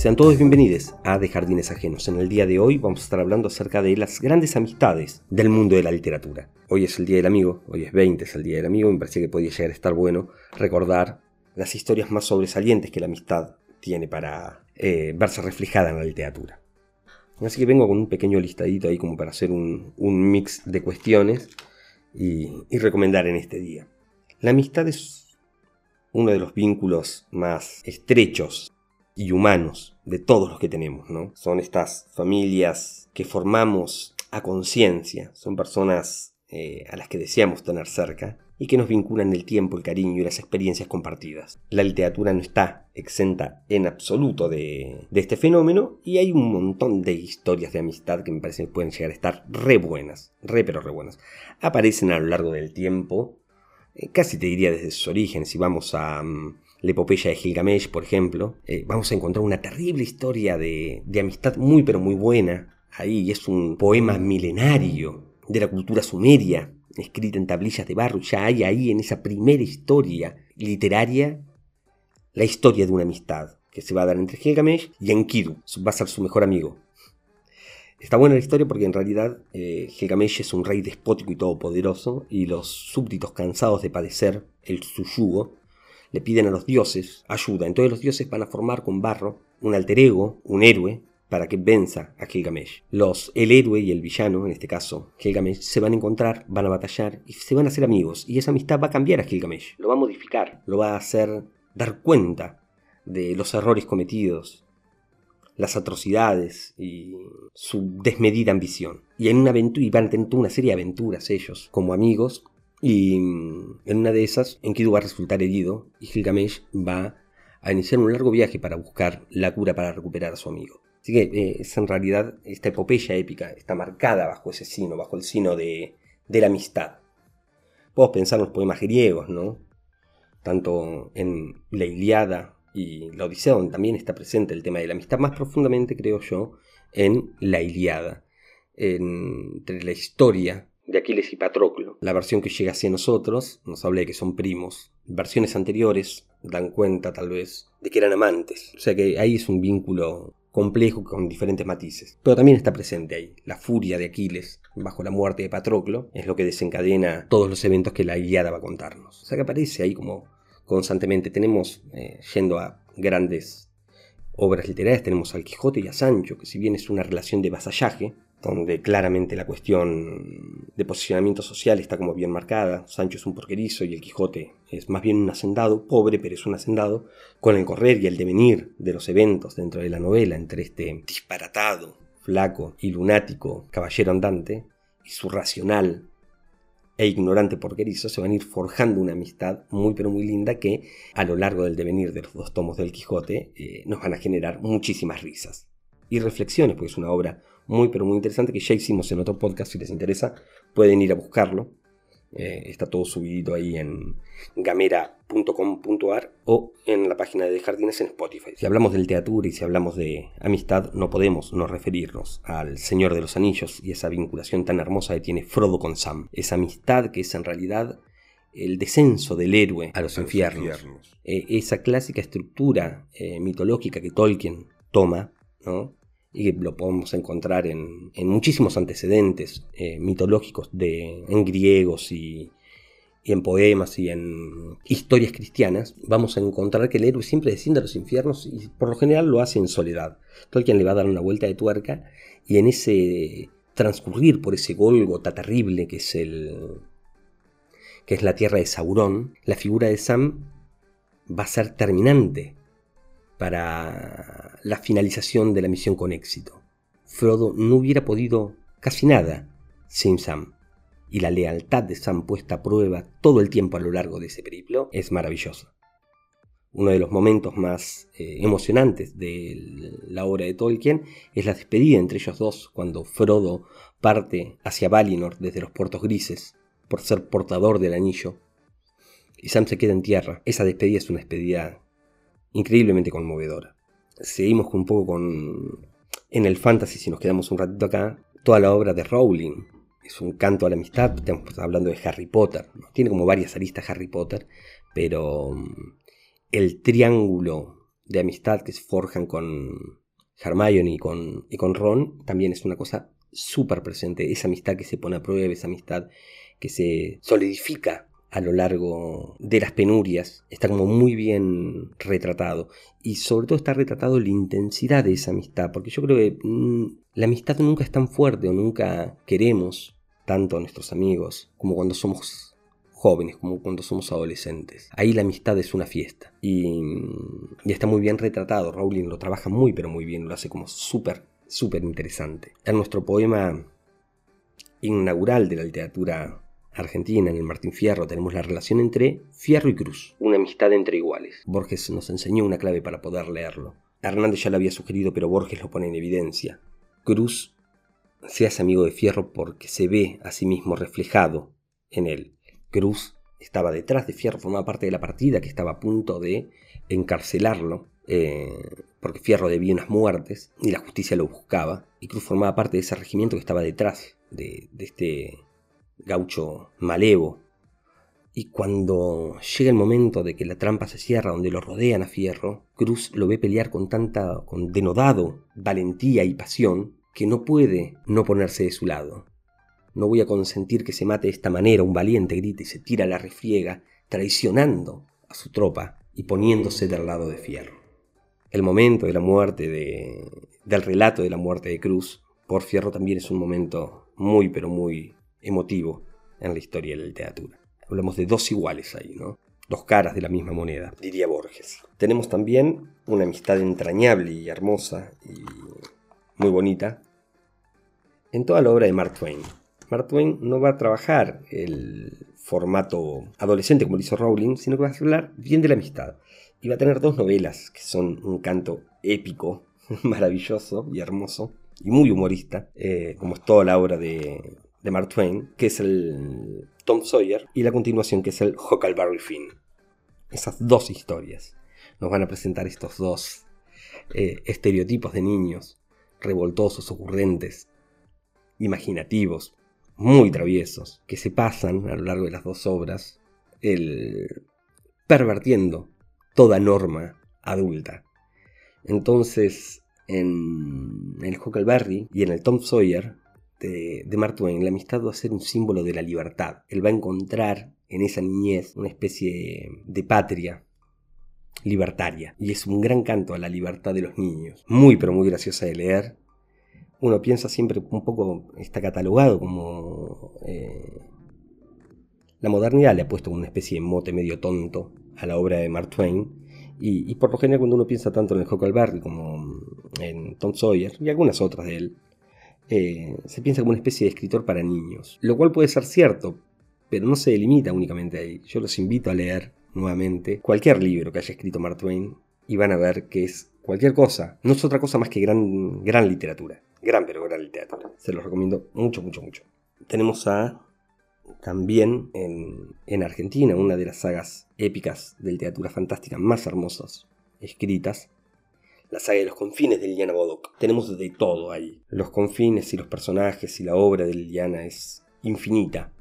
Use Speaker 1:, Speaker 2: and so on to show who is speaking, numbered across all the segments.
Speaker 1: Sean todos bienvenidos a De Jardines Ajenos. En el día de hoy vamos a estar hablando acerca de las grandes amistades del mundo de la literatura. Hoy es el Día del Amigo, hoy es 20, es el Día del Amigo, me parecía que podía llegar a estar bueno recordar las historias más sobresalientes que la amistad tiene para eh, verse reflejada en la literatura. Así que vengo con un pequeño listadito ahí como para hacer un, mix de cuestiones y, y recomendar en este día. La amistad es uno de los vínculos más estrechos y humanos de todos los que tenemos, ¿no? Son estas familias que formamos a conciencia, son personas eh, a las que deseamos tener cerca y que nos vinculan el tiempo, el cariño y las experiencias compartidas. La literatura no está exenta en absoluto de, este fenómeno y hay un montón de historias de amistad que me parece que pueden llegar a estar re buenas, re pero re buenas. Aparecen a lo largo del tiempo, eh, casi te diría desde sus orígenes, si vamos a... Mm, la epopeya de Gilgamesh, por ejemplo, eh, vamos a encontrar una terrible historia de, amistad muy pero muy buena. Ahí es un poema milenario de la cultura sumeria, escrita en tablillas de barro. Ya hay ahí en esa primera historia literaria la historia de una amistad que se va a dar entre Gilgamesh y Enkidu, va a ser su mejor amigo. Está buena la historia porque en realidad eh, Gilgamesh es un rey despótico y todopoderoso y los súbditos cansados de padecer el, su yugo le piden a los dioses ayuda. Entonces los dioses van a formar con barro un alter ego, un héroe, para que venza a Gilgamesh. Los, el héroe y el villano, en este caso Gilgamesh, se van a encontrar, van a batallar y se van a hacer amigos. Y esa amistad va a cambiar a Gilgamesh, lo va a modificar, lo va a hacer dar cuenta de los errores cometidos, las atrocidades y su desmedida ambición. Y en una aventura, y van a tener una serie de aventuras ellos, como amigos, y en una de esas, Enkidu va a resultar herido y Gilgamesh va a iniciar un largo viaje para buscar la cura para recuperar a su amigo. Así que eh, es en realidad esta epopeya épica está marcada bajo ese sino, bajo el sino de, de la amistad. Podemos pensar en los poemas griegos, ¿no? Tanto en la Iliada y la Odisea, donde también está presente el tema de la amistad, más profundamente, creo yo, en la Iliada. entre la historia de Aquiles y Patroclo. La versión que llega hacia nosotros nos habla de que son primos. Versiones anteriores dan cuenta tal vez de que eran amantes. O sea que ahí es un vínculo complejo con diferentes matices. Pero también está presente ahí la furia de Aquiles bajo la muerte de Patroclo, es lo que desencadena todos los eventos que la guiada va a contarnos. O sea que aparece ahí como constantemente. Tenemos, eh, yendo a grandes obras literarias, tenemos al Quijote y a Sancho, que si bien es una relación de vasallaje, donde claramente la cuestión de posicionamiento social está como bien marcada. Sancho es un porquerizo y el Quijote es más bien un hacendado, pobre, pero es un hacendado, con el correr y el devenir de los eventos dentro de la novela entre este disparatado, flaco y lunático caballero andante y su racional e ignorante porquerizo se van a ir forjando una amistad muy pero muy linda que a lo largo del devenir de los dos tomos del Quijote eh, nos van a generar muchísimas risas y reflexiones, porque es una obra muy pero muy interesante que ya hicimos en otro podcast, si les interesa pueden ir a buscarlo. Eh, está todo subido ahí en gamera.com.ar o en la página de Jardines en Spotify. Si hablamos del teatro y si hablamos de amistad, no podemos no referirnos al Señor de los Anillos y esa vinculación tan hermosa que tiene Frodo con Sam. Esa amistad que es en realidad el descenso del héroe a los, infiernos. Eh, esa clásica estructura eh, mitológica que Tolkien toma, ¿no? Y lo podemos encontrar en, muchísimos antecedentes eh, mitológicos de, en griegos y, en poemas y en historias cristianas, vamos a encontrar que el héroe siempre desciende a los infiernos y por lo general lo hace en soledad. Tolkien le va a dar una vuelta de tuerca y en ese transcurrir por ese Golgota terrible que es el que es la tierra de Sauron, la figura de Sam va a ser terminante para la finalización de la misión con éxito. Frodo no hubiera podido casi nada sin Sam, y la lealtad de Sam puesta a prueba todo el tiempo a lo largo de ese periplo es maravillosa. Uno de los momentos más eh, emocionantes de la obra de Tolkien es la despedida entre ellos dos cuando Frodo parte hacia Valinor desde los puertos grises por ser portador del anillo y Sam se queda en tierra. Esa despedida es una despedida increíblemente conmovedora. Seguimos un poco con en el fantasy, si nos quedamos un ratito acá, toda la obra de Rowling. Es un canto a la amistad, estamos hablando de Harry Potter. Tiene como varias aristas Harry Potter, pero mm, el triángulo de amistad que se forjan con Hermione y con, y con Ron también es una cosa súper presente. Esa amistad que se pone a prueba, esa amistad que se solidifica a lo largo de las penurias. Está como muy bien retratado. Y sobre todo está retratado la intensidad de esa amistad. Porque yo creo que mm, la amistad nunca es tan fuerte o nunca queremos tanto a nuestros amigos como cuando somos jóvenes, como cuando somos adolescentes. Ahí la amistad es una fiesta. Y, mm, y está muy bien retratado. Rowling lo trabaja muy pero muy bien. Lo hace como súper, súper interesante. En nuestro poema inaugural de la literatura Argentina, en el Martín Fierro, tenemos la relación entre Fierro y Cruz, una amistad entre iguales. Borges nos enseñó una clave para poder leerlo. Hernández ya lo había sugerido, pero Borges lo pone en evidencia. Cruz se hace amigo de Fierro porque se ve a sí mismo reflejado en él. Cruz estaba detrás de Fierro, formaba parte de la partida que estaba a punto de encarcelarlo, eh, porque Fierro debía unas muertes y la justicia lo buscaba, y Cruz formaba parte de ese regimiento que estaba detrás de, de este gaucho malevo. Y cuando llega el momento de que la trampa se cierra donde lo rodean a Fierro, Cruz lo ve pelear con tanta, con denodado valentía y pasión, que no puede no ponerse de su lado. No voy a consentir que se mate de esta manera, un valiente grita y se tira a la refriega, traicionando a su tropa y poniéndose del lado de Fierro. El momento de la muerte de, del relato de la muerte de Cruz por Fierro también es un momento muy pero muy emotivo en la historia de la literatura. Hablamos de dos iguales ahí, ¿no? Dos caras de la misma moneda, diría Borges. Tenemos también una amistad entrañable y hermosa y muy bonita en toda la obra de Mark Twain. Mark Twain no va a trabajar el formato adolescente como lo hizo Rowling, sino que va a hablar bien de la amistad. Y va a tener dos novelas que son un canto épico, maravilloso y hermoso, y muy humorista, eh, como es toda la obra de, de Mark Twain, que es el Tom Sawyer, y la continuación que es el Huckleberry Finn. Esas dos historias nos van a presentar estos dos eh, estereotipos de niños, revoltosos, ocurrentes, imaginativos, muy traviesos, que se pasan a lo largo de las dos obras, el, pervertiendo toda norma adulta. Entonces, en el Huckleberry y en el Tom Sawyer de, Mark Twain, la amistad va a ser un símbolo de la libertad. Él va a encontrar en esa niñez una especie de patria libertaria. Y es un gran canto a la libertad de los niños. Muy, pero muy graciosa de leer. Uno piensa siempre un poco, está catalogado como... Eh, la modernidad le ha puesto una especie de mote medio tonto a la obra de Mark Twain. Y, por lo general cuando uno piensa tanto en el Huckleberry como en Tom Sawyer y algunas otras de él, eh, se piensa como una especie de escritor para niños, lo cual puede ser cierto, pero no se limita únicamente ahí. Yo los invito a leer nuevamente cualquier libro que haya escrito Mark Twain y van a ver que es cualquier cosa, no es otra cosa más que gran, gran literatura, gran pero gran literatura. Se los recomiendo mucho, mucho, mucho. Tenemos a también en, en Argentina una de las sagas épicas de literatura fantástica más hermosas escritas, la saga de los confines de Liliana Bodoc. Tenemos de todo ahí. Los confines y los personajes y la obra de Liliana es infinita.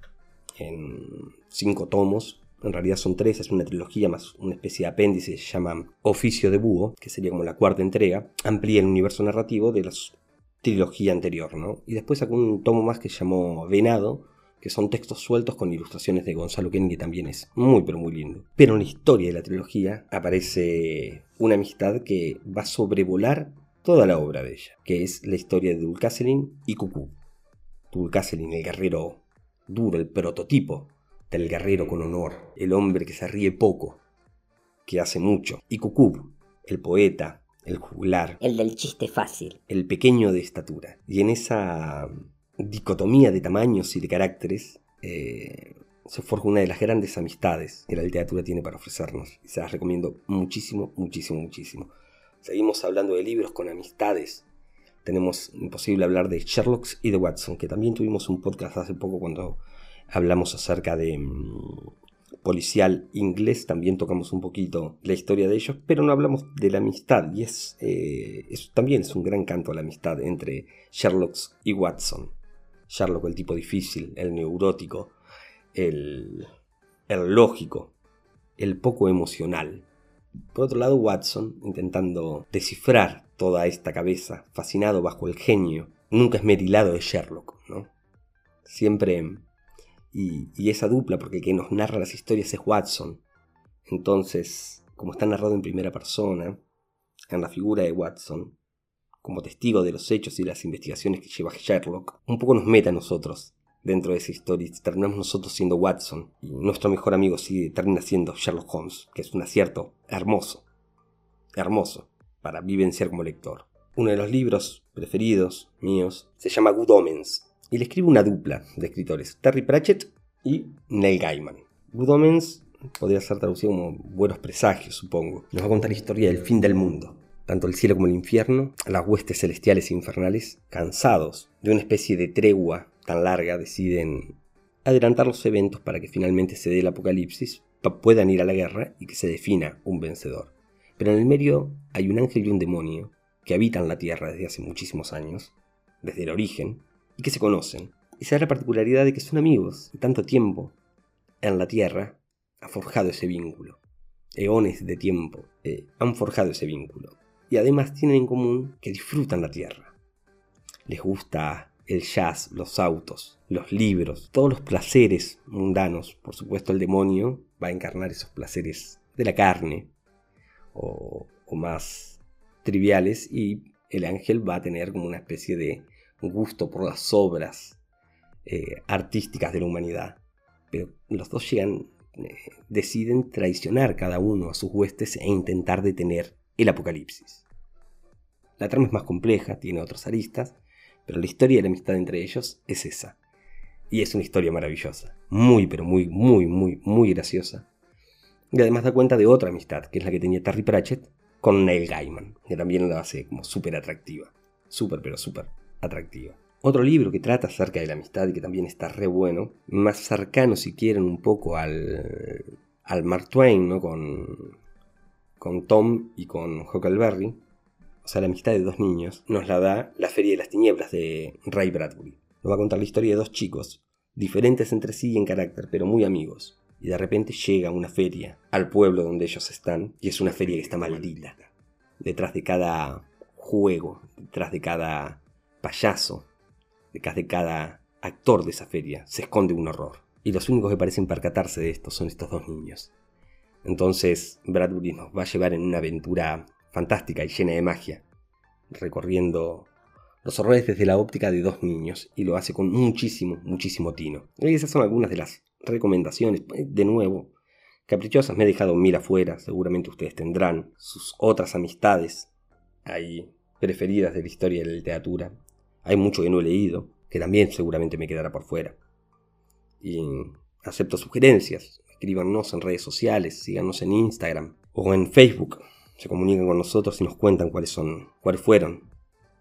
Speaker 1: En cinco tomos, en realidad son tres, es una trilogía más una especie de apéndice, se llama Oficio de Búho, que sería como la cuarta entrega, amplía el universo narrativo de la trilogía anterior, ¿no? Y después sacó un tomo más que llamó Venado, que son textos sueltos con ilustraciones de Gonzalo Ken, que también es muy pero muy lindo. Pero en la historia de la trilogía aparece una amistad que va a sobrevolar toda la obra de ella, que es la historia de Dulcácelin y Cucú. Dulcácelin, el guerrero duro, el prototipo del guerrero con honor, el hombre que se ríe poco, que hace mucho. Y Cucú, el poeta, el juglar.
Speaker 2: El del chiste fácil.
Speaker 1: El pequeño de estatura. Y en esa dicotomía de tamaños y de caracteres, eh, se forja una de las grandes amistades que la literatura tiene para ofrecernos. Y se las recomiendo muchísimo, muchísimo, muchísimo. Seguimos hablando de libros con amistades tenemos imposible hablar de Sherlock y de Watson, que también tuvimos un podcast hace poco cuando hablamos acerca de mm, policial inglés, también tocamos un poquito la historia de ellos, pero no hablamos de la amistad, y es, eh, también es un gran canto a la amistad entre Sherlock y Watson. Sherlock el tipo difícil, el neurótico, el, el lógico, el poco emocional. Por otro lado, Watson, intentando descifrar toda esta cabeza, fascinado bajo el genio, nunca esmerilado de Sherlock, ¿no? Siempre... Y, esa dupla, porque el que nos narra las historias es Watson. Entonces, como está narrado en primera persona, en la figura de Watson, como testigo de los hechos y las investigaciones que lleva Sherlock, un poco nos mete a nosotros dentro de esa historia. Terminamos nosotros siendo Watson y nuestro mejor amigo sí termina siendo Sherlock Holmes, que es un acierto hermoso, hermoso para vivenciar como lector. Uno de los libros preferidos míos se llama Good Omens y le escribe una dupla de escritores, Terry Pratchett y Neil Gaiman. Good Omens podría ser traducido como buenos presagios, supongo. Nos va a contar la historia del fin del mundo. Tanto el cielo como el infierno, las huestes celestiales e infernales, cansados de una especie de tregua tan larga, deciden adelantar los eventos para que finalmente se dé el apocalipsis, puedan ir a la guerra y que se defina un vencedor. Pero en el medio hay un ángel y un demonio que habitan la Tierra desde hace muchísimos años, desde el origen, y que se conocen. Y se da la particularidad de que son amigos, y tanto tiempo en la Tierra ha forjado ese vínculo. Eones de tiempo eh, han forjado ese vínculo. Y además tienen en común que disfrutan la Tierra. Les gusta el jazz, los autos, los libros, todos los placeres mundanos. Por supuesto, el demonio va a encarnar esos placeres de la carne o, más triviales y el ángel va a tener como una especie de gusto por las obras eh, artísticas de la humanidad. Pero los dos llegan, eh, deciden traicionar cada uno a sus huestes e intentar detener el apocalipsis. La trama es más compleja, tiene otras aristas, pero la historia de la amistad entre ellos es esa. Y es una historia maravillosa. Muy, pero muy, muy, muy, muy graciosa. Y además da cuenta de otra amistad, que es la que tenía Terry Pratchett con Neil Gaiman, que también la hace como súper atractiva. Súper, pero súper atractiva. Otro libro que trata acerca de la amistad y que también está re bueno, más cercano si quieren un poco al, al Mark Twain, ¿no? Con, con Tom y con Huckleberry, o sea, la amistad de dos niños, nos la da La Feria de las Tinieblas de Ray Bradbury. Nos va a contar la historia de dos chicos, diferentes entre sí en carácter, pero muy amigos. Y de repente llega una feria al pueblo donde ellos están, y es una feria que está maldita. Detrás de cada juego, detrás de cada payaso, detrás de cada actor de esa feria, se esconde un horror. Y los únicos que parecen percatarse de esto son estos dos niños. Entonces Bradbury nos va a llevar en una aventura fantástica y llena de magia, recorriendo los horrores desde la óptica de dos niños y lo hace con muchísimo, muchísimo tino. Y esas son algunas de las recomendaciones, de nuevo, caprichosas, me he dejado mil afuera, seguramente ustedes tendrán sus otras amistades ahí preferidas de la historia de la literatura. Hay mucho que no he leído, que también seguramente me quedará por fuera. Y acepto sugerencias, escríbanos en redes sociales, síganos en Instagram o en Facebook. Se comunican con nosotros y nos cuentan cuáles son, cuáles fueron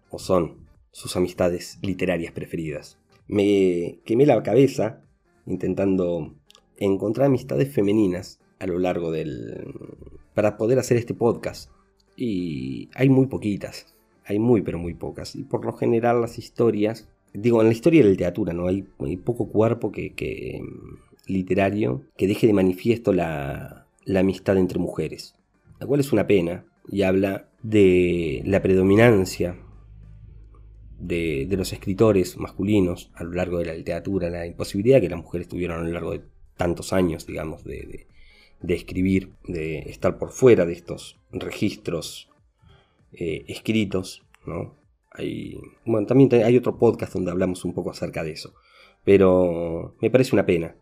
Speaker 1: o son sus amistades literarias preferidas. Me quemé la cabeza intentando encontrar amistades femeninas a lo largo del para poder hacer este podcast. Y hay muy poquitas, hay muy pero muy pocas. Y por lo general las historias, digo en la historia de la literatura no hay, poco cuerpo que, literario que deje de manifiesto la, amistad entre mujeres la cual es una pena y habla de la predominancia de, los escritores masculinos a lo largo de la literatura, la imposibilidad que las mujeres tuvieron a lo largo de tantos años, digamos, de, escribir, de estar por fuera de estos registros eh, escritos, ¿no? Bueno, también hay otro podcast donde hablamos un poco acerca de eso, pero me parece una pena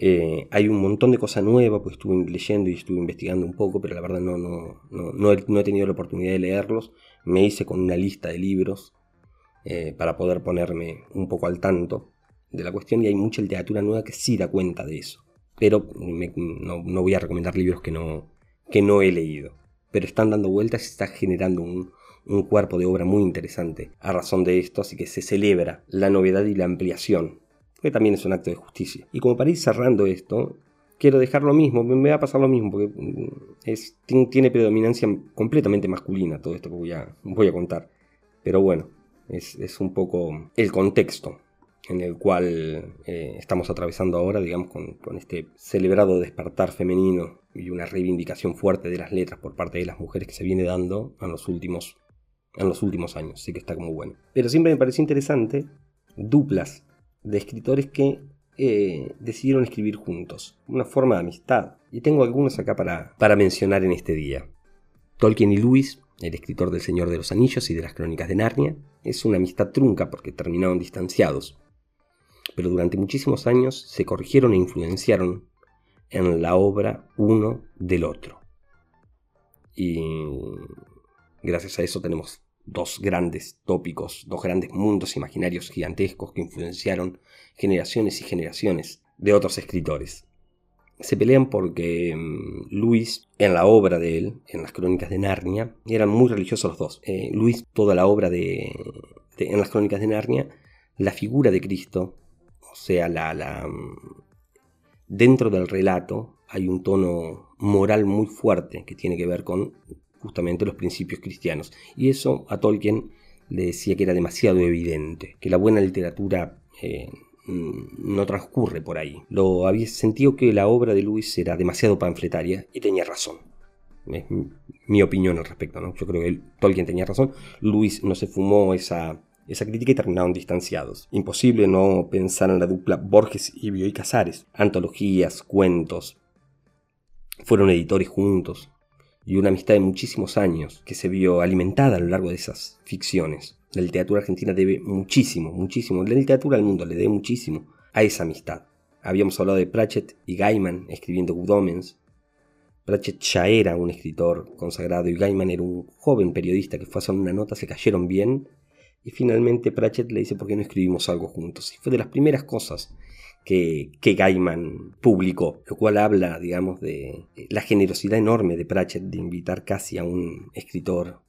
Speaker 1: eh, hay un montón de cosas nuevas, pues estuve leyendo y estuve investigando un poco, pero la verdad no, no, no, he, tenido la oportunidad de leerlos. Me hice con una lista de libros eh, para poder ponerme un poco al tanto de la cuestión y hay mucha literatura nueva que sí da cuenta de eso. Pero no, voy a recomendar libros que no, que no he leído. Pero están dando vueltas y está generando un, un cuerpo de obra muy interesante a razón de esto, así que se celebra la novedad y la ampliación, que también es un acto de justicia. Y como para ir cerrando esto, quiero dejar lo mismo, me va a pasar lo mismo, porque mm, es, tiene predominancia completamente masculina todo esto que voy a, voy a contar. Pero bueno, es, es un poco el contexto en el cual eh, estamos atravesando ahora, digamos, con, con, este celebrado despertar femenino y una reivindicación fuerte de las letras por parte de las mujeres que se viene dando en los últimos, en los últimos años, así que está como bueno. Pero siempre me parece interesante duplas de escritores que eh, decidieron escribir juntos, una forma de amistad, y tengo algunos acá para, para mencionar en este día. Tolkien y Lewis, el escritor del Señor de los Anillos y de las Crónicas de Narnia, es una amistad trunca porque terminaron distanciados, pero durante muchísimos años se corrigieron e influenciaron en la obra uno del otro. Y gracias a eso tenemos dos grandes tópicos, dos grandes mundos imaginarios gigantescos que influenciaron generaciones y generaciones de otros escritores. Se pelean porque mm, Luis, en la obra de él, en las crónicas de Narnia, eran muy religiosos los dos. Eh, Luis, toda la obra de, en las crónicas de Narnia, la figura de Cristo o sea, la, mm, dentro del relato hay un tono moral muy fuerte que tiene que ver con justamente los principios cristianos. Y eso a Tolkien le decía que era demasiado evidente, que la buena literatura eh, mm, no transcurre por ahí. Lo había sentido que la obra de Lewis era demasiado panfletaria y tenía razón. Es mi opinión al respecto, ¿no? Yo creo que Tolkien tenía razón. Lewis no se fumó esa esa crítica y terminaron distanciados. Imposible no pensar en la dupla Borges y Bioy Casares. Antologías, cuentos. Fueron editores juntos. Y una amistad de muchísimos años que se vio alimentada a lo largo de esas ficciones. La literatura argentina debe muchísimo, muchísimo. La literatura del mundo le debe muchísimo a esa amistad. Habíamos hablado de Pratchett y Gaiman escribiendo Good. Pratchett ya era un escritor consagrado y Gaiman era un joven periodista que fue a hacer una nota, se cayeron bien y finalmente Pratchett le dice, ¿por qué no escribimos algo juntos? Y fue de las primeras cosas que, Gaiman publicó, lo cual habla, digamos, de la generosidad enorme de Pratchett de invitar casi a un escritor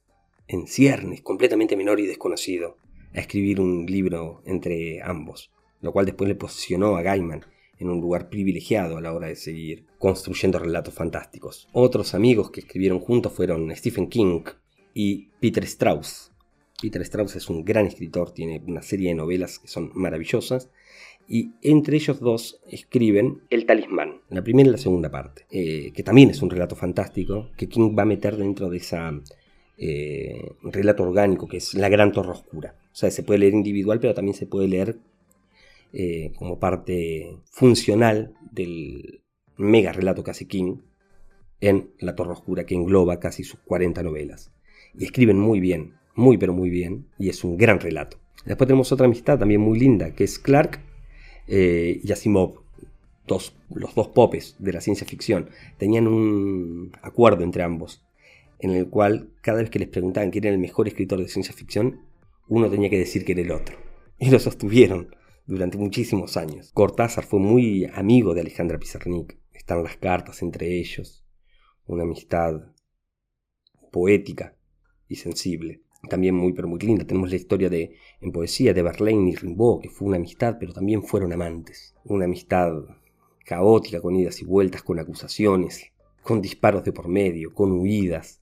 Speaker 1: en ciernes, completamente menor y desconocido, a escribir un libro entre ambos, lo cual después le posicionó a Gaiman en un lugar privilegiado a la hora de seguir construyendo relatos fantásticos. Otros amigos que escribieron juntos fueron Stephen King y Peter Strauss, Peter Strauss es un gran escritor, tiene una serie de novelas que son maravillosas. Y entre ellos dos escriben El Talismán, la primera y la segunda parte, eh, que también es un relato fantástico, que King va a meter dentro de ese eh, relato orgánico, que es La Gran Torre Oscura. O sea, se puede leer individual, pero también se puede leer eh, como parte funcional del mega relato que hace King en La Torre Oscura, que engloba casi sus 40 novelas. Y escriben muy bien, muy pero muy bien y es un gran relato. Después tenemos otra amistad también muy linda que es Clark eh, y los dos popes de la ciencia ficción. Tenían un acuerdo entre ambos en el cual cada vez que les preguntaban quién era el mejor escritor de ciencia ficción, uno tenía que decir que era el otro. Y lo sostuvieron durante muchísimos años. Cortázar fue muy amigo de Alejandra Pizarnik. Están las cartas entre ellos. Una amistad poética y sensible también muy pero muy linda. Tenemos la historia de en poesía de Verlaine y Rimbaud, que fue una amistad, pero también fueron amantes. Una amistad caótica, con idas y vueltas, con acusaciones, con disparos de por medio, con huidas,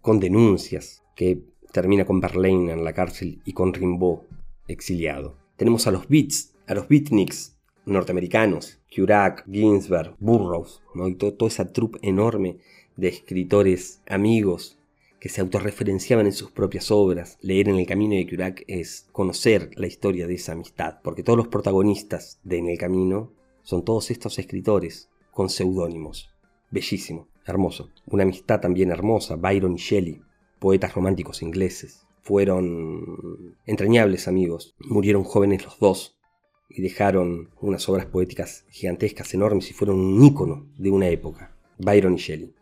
Speaker 1: con denuncias, que termina con Verlaine en la cárcel y con Rimbaud exiliado. Tenemos a los Beats, a los Beatniks norteamericanos, Curac, Ginsberg, Burroughs, ¿no? y toda esa troupe enorme de escritores amigos que se autorreferenciaban en sus propias obras. Leer en el camino de Curac es conocer la historia de esa amistad, porque todos los protagonistas de En el camino son todos estos escritores con seudónimos. Bellísimo, hermoso. Una amistad también hermosa, Byron y Shelley, poetas románticos ingleses. Fueron entrañables amigos, murieron jóvenes los dos y dejaron unas obras poéticas gigantescas, enormes y fueron un ícono de una época. Byron y Shelley.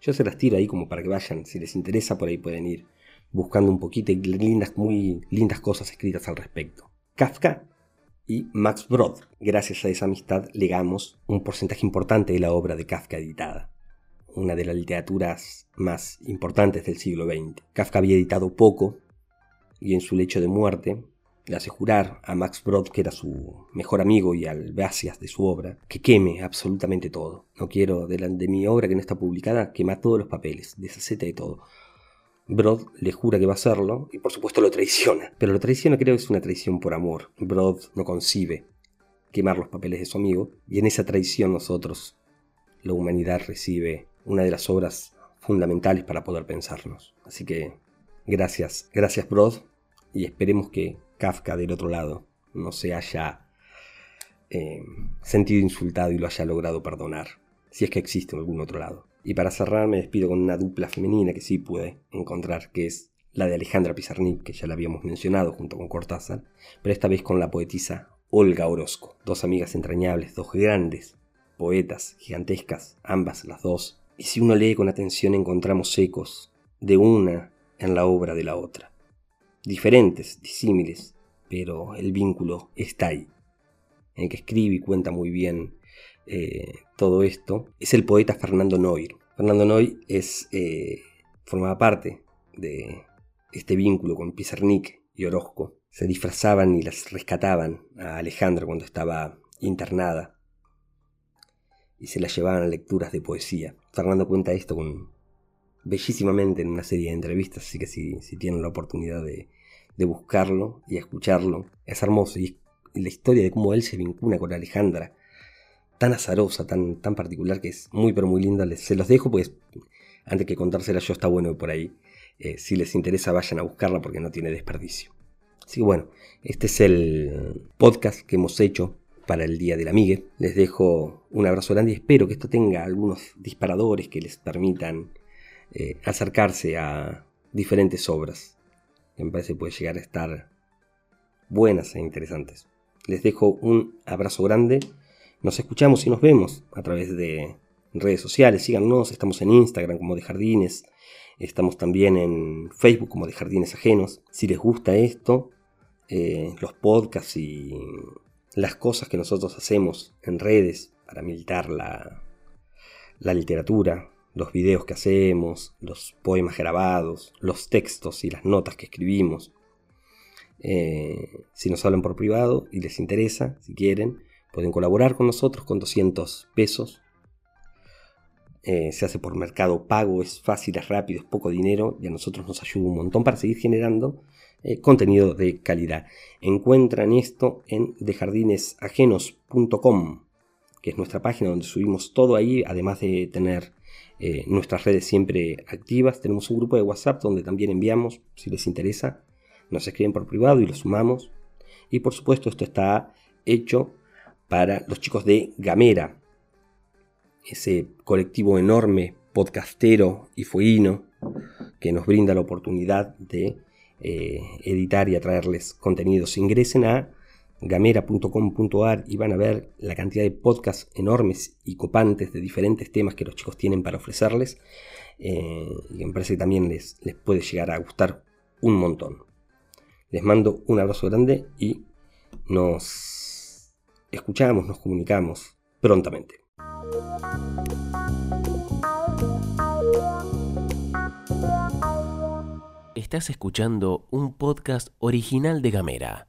Speaker 1: Yo se las tiro ahí como para que vayan, si les interesa por ahí pueden ir buscando un poquito y lindas, muy lindas cosas escritas al respecto. Kafka y Max Brod. Gracias a esa amistad legamos un porcentaje importante de la obra de Kafka editada. una de las literaturas más importantes del siglo XX. Kafka había editado poco y en su lecho de muerte le hace jurar a Max Brod, que era su mejor amigo y al gracias de su obra, que queme absolutamente todo. No quiero, de, de mi obra que no está publicada, quema todos los papeles, deshacete de todo. Brod le jura que va a hacerlo y por supuesto lo traiciona. Pero lo traiciona creo que es una traición por amor. Brod no concibe quemar los papeles de su amigo y en esa traición nosotros, la humanidad recibe una de las obras fundamentales para poder pensarnos. Así que gracias, gracias Brod y esperemos que Kafka del otro lado no se haya eh, sentido insultado y lo haya logrado perdonar, si es que existe en algún otro lado. Y para cerrar me despido con una dupla femenina que sí pude encontrar, que es la de Alejandra Pizarnik, que ya la habíamos mencionado junto con Cortázar, pero esta vez con la poetisa Olga Orozco, dos amigas entrañables, dos grandes poetas, gigantescas, ambas las dos, y si uno lee con atención encontramos ecos de una en la obra de la otra diferentes, disímiles, pero el vínculo está ahí. En el que escribe y cuenta muy bien eh, todo esto es el poeta Fernando Noir. Fernando Noir es, eh, formaba parte de este vínculo con Pizarnik y Orozco. Se disfrazaban y las rescataban a Alejandra cuando estaba internada y se la llevaban a lecturas de poesía. Fernando cuenta esto con, bellísimamente en una serie de entrevistas, así que si, si tienen la oportunidad de, de, buscarlo y escucharlo, es hermoso. Y, la historia de cómo él se vincula con Alejandra, tan azarosa, tan, tan particular, que es muy pero muy linda, se los dejo, pues antes que contársela yo está bueno por ahí. Eh, si les interesa vayan a buscarla porque no tiene desperdicio. Así que bueno, este es el podcast que hemos hecho para el Día del Amigue. Les dejo un abrazo grande y espero que esto tenga algunos disparadores que les permitan eh, acercarse a diferentes obras que me parece puede llegar a estar buenas e interesantes. Les dejo un abrazo grande. Nos escuchamos y nos vemos a través de redes sociales. Síganos, estamos en Instagram como de Jardines. Estamos también en Facebook como de Jardines Ajenos. Si les gusta esto, eh, los podcasts y las cosas que nosotros hacemos en redes para militar la, la literatura, los videos que hacemos, los poemas grabados, los textos y las notas que escribimos. Eh, si nos hablan por privado y les interesa, si quieren, pueden colaborar con nosotros con 200 pesos. Eh, se hace por mercado pago, es fácil, es rápido, es poco dinero y a nosotros nos ayuda un montón para seguir generando eh, contenido de calidad. Encuentran esto en dejardinesajenos.com, que es nuestra página donde subimos todo ahí, además de tener eh, nuestras redes siempre activas. Tenemos un grupo de WhatsApp donde también enviamos, si les interesa, nos escriben por privado y lo sumamos. Y por supuesto esto está hecho para los chicos de Gamera, ese colectivo enorme, podcastero y fueguino, que nos brinda la oportunidad de eh, editar y atraerles contenidos. Ingresen a gamera.com.ar y van a ver la cantidad de podcasts enormes y copantes de diferentes temas que los chicos tienen para ofrecerles. Eh, y me parece que también les, les puede llegar a gustar un montón. Les mando un abrazo grande y nos escuchamos, nos comunicamos prontamente.
Speaker 3: Estás escuchando un podcast original de Gamera.